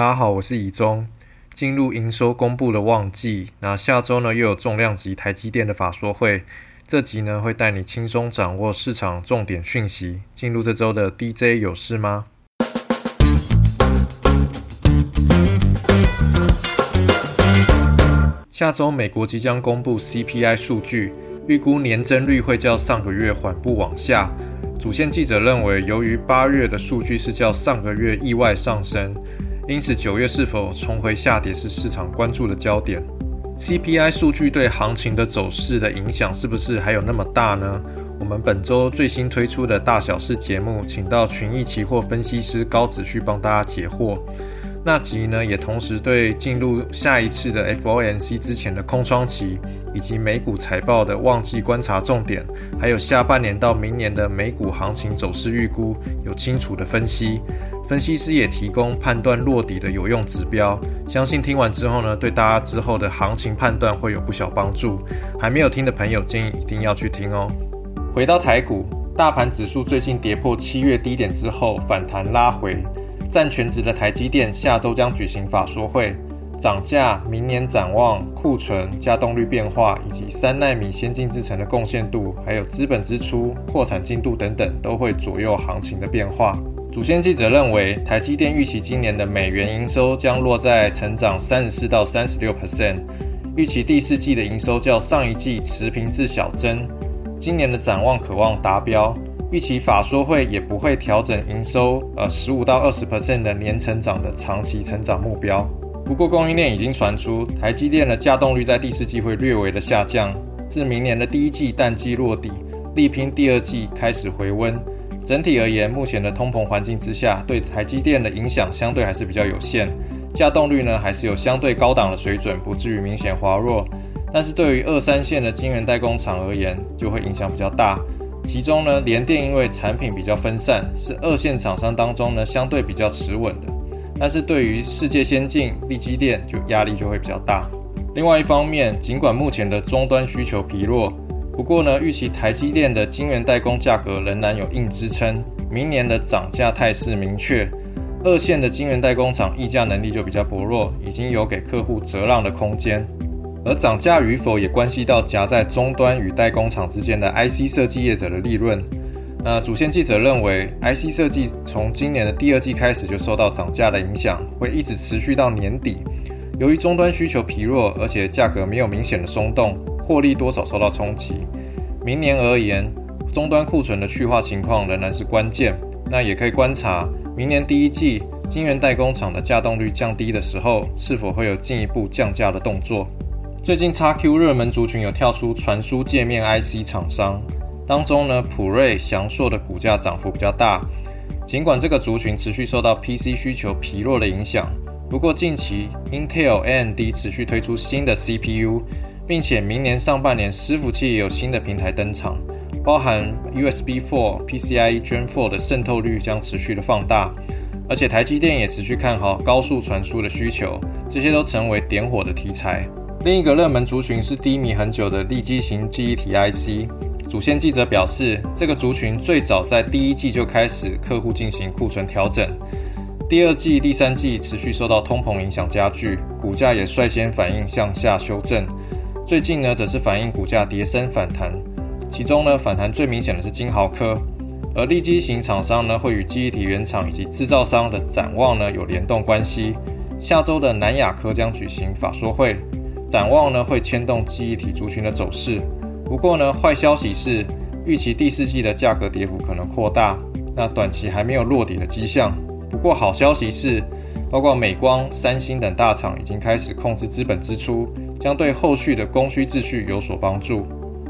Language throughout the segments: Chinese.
大家好，我是以中。进入营收公布的旺季，那下周呢又有重量级台积电的法说会，这集呢会带你轻松掌握市场重点讯息。进入这周的 DJ 有事吗？下周美国即将公布 CPI 数据，预估年增率会较上个月缓步往下。主线记者认为，由于八月的数据是较上个月意外上升。因此，九月是否重回下跌是市场关注的焦点。CPI 数据对行情的走势的影响是不是还有那么大呢？我们本周最新推出的大小事节目，请到群益期货分析师高子旭帮大家解惑。那集呢，也同时对进入下一次的 FOMC 之前的空窗期，以及美股财报的旺季观察重点，还有下半年到明年的美股行情走势预估，有清楚的分析。分析师也提供判断落底的有用指标，相信听完之后呢，对大家之后的行情判断会有不小帮助。还没有听的朋友，建议一定要去听哦。回到台股，大盘指数最近跌破七月低点之后反弹拉回，占全值的台积电下周将举行法说会，涨价、明年展望、库存、加动率变化以及三纳米先进制程的贡献度，还有资本支出、扩产进度等等，都会左右行情的变化。主线记者认为，台积电预期今年的美元营收将落在成长三十四到三十六 percent，预期第四季的营收较上一季持平至小增，今年的展望渴望达标，预期法说会也不会调整营收呃十五到二十 percent 的年成长的长期成长目标。不过供应链已经传出，台积电的稼动率在第四季会略微的下降，至明年的第一季淡季落底，力拼第二季开始回温。整体而言，目前的通膨环境之下，对台积电的影响相对还是比较有限。价动率呢，还是有相对高档的水准，不至于明显滑弱。但是对于二三线的晶圆代工厂而言，就会影响比较大。其中呢，联电因为产品比较分散，是二线厂商当中呢相对比较持稳的。但是对于世界先进、力积电，就压力就会比较大。另外一方面，尽管目前的终端需求疲弱。不过呢，预期台积电的晶圆代工价格仍然有硬支撑，明年的涨价态势明确。二线的晶圆代工厂议价能力就比较薄弱，已经有给客户折让的空间。而涨价与否也关系到夹在终端与代工厂之间的 IC 设计业者的利润。那主线记者认为，IC 设计从今年的第二季开始就受到涨价的影响，会一直持续到年底。由于终端需求疲弱，而且价格没有明显的松动。获利多少受到冲击。明年而言，终端库存的去化情况仍然是关键。那也可以观察明年第一季晶圆代工厂的价动率降低的时候，是否会有进一步降价的动作。最近 x Q 热门族群有跳出传输界面 IC 厂商，当中呢，普瑞、翔硕的股价涨幅比较大。尽管这个族群持续受到 PC 需求疲弱的影响，不过近期 Intel、AMD 持续推出新的 CPU。并且明年上半年伺服器也有新的平台登场，包含 USB 4、PCIe Gen 4的渗透率将持续的放大，而且台积电也持续看好高速传输的需求，这些都成为点火的题材。另一个热门族群是低迷很久的立基型记忆体 IC，主线记者表示，这个族群最早在第一季就开始客户进行库存调整，第二季、第三季持续受到通膨影响加剧，股价也率先反应向下修正。最近呢，则是反映股价跌升反弹，其中呢，反弹最明显的是金豪科，而立基型厂商呢，会与记忆体原厂以及制造商的展望呢有联动关系。下周的南亚科将举行法说会，展望呢会牵动记忆体族群的走势。不过呢，坏消息是预期第四季的价格跌幅可能扩大，那短期还没有落底的迹象。不过好消息是，包括美光、三星等大厂已经开始控制资本支出。将对后续的供需秩序有所帮助。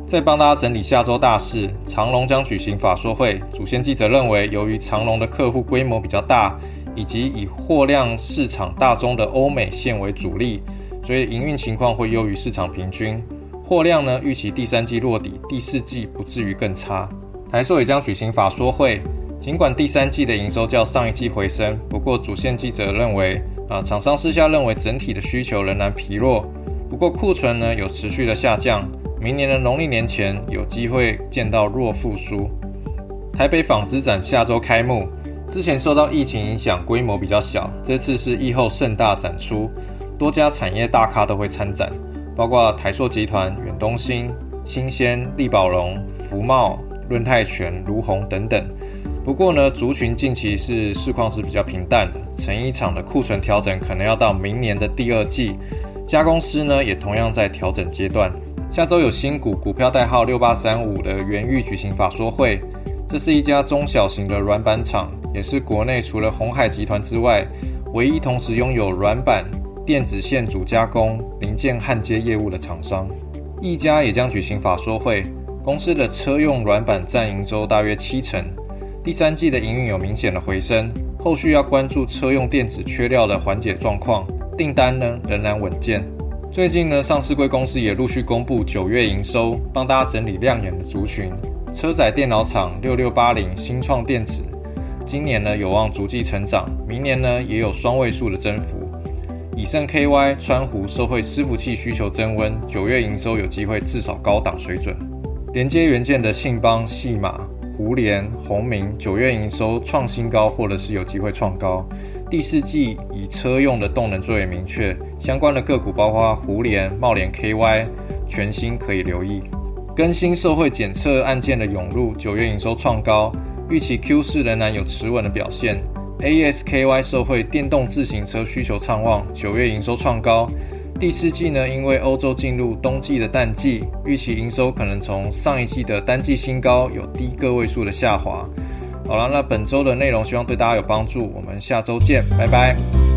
再帮大家整理下周大事，长隆将举行法说会。主线记者认为，由于长隆的客户规模比较大，以及以货量市场大宗的欧美线为主力，所以营运情况会优于市场平均。货量呢，预期第三季落底，第四季不至于更差。台塑也将举行法说会。尽管第三季的营收较上一季回升，不过主线记者认为，啊，厂商私下认为整体的需求仍然疲弱。不过库存呢有持续的下降，明年的农历年前有机会见到弱复苏。台北纺织展下周开幕，之前受到疫情影响，规模比较小，这次是疫后盛大展出，多家产业大咖都会参展，包括台塑集团、远东新、新鲜、力宝龙、福茂、润泰全、卢鸿等等。不过呢，族群近期是市况是比较平淡的，成衣厂的库存调整可能要到明年的第二季，加工师呢也同样在调整阶段。下周有新股股票代号六八三五的元玉举行法说会，这是一家中小型的软板厂，也是国内除了红海集团之外，唯一同时拥有软板、电子线组加工、零件焊接业务的厂商。一家也将举行法说会，公司的车用软板占营收大约七成，第三季的营运有明显的回升，后续要关注车用电子缺料的缓解状况，订单呢仍然稳健。最近呢，上市贵公司也陆续公布九月营收，帮大家整理亮眼的族群。车载电脑厂六六八零新创电子，今年呢有望逐季成长，明年呢也有双位数的增幅。以盛 KY 川湖社会伺服器需求增温，九月营收有机会至少高档水准。连接元件的信邦、细马、胡联、宏明，九月营收创新高，或者是有机会创高。第四季以车用的动能最为明确，相关的个股包括胡联、茂联 KY，全新可以留意。更新社会检测案件的涌入，九月营收创高，预期 Q 四仍然有持稳的表现。A S K Y 社会电动自行车需求畅旺，九月营收创高。第四季呢，因为欧洲进入冬季的淡季，预期营收可能从上一季的单季新高有低个位数的下滑。好了，那本周的内容希望对大家有帮助，我们下周见，拜拜。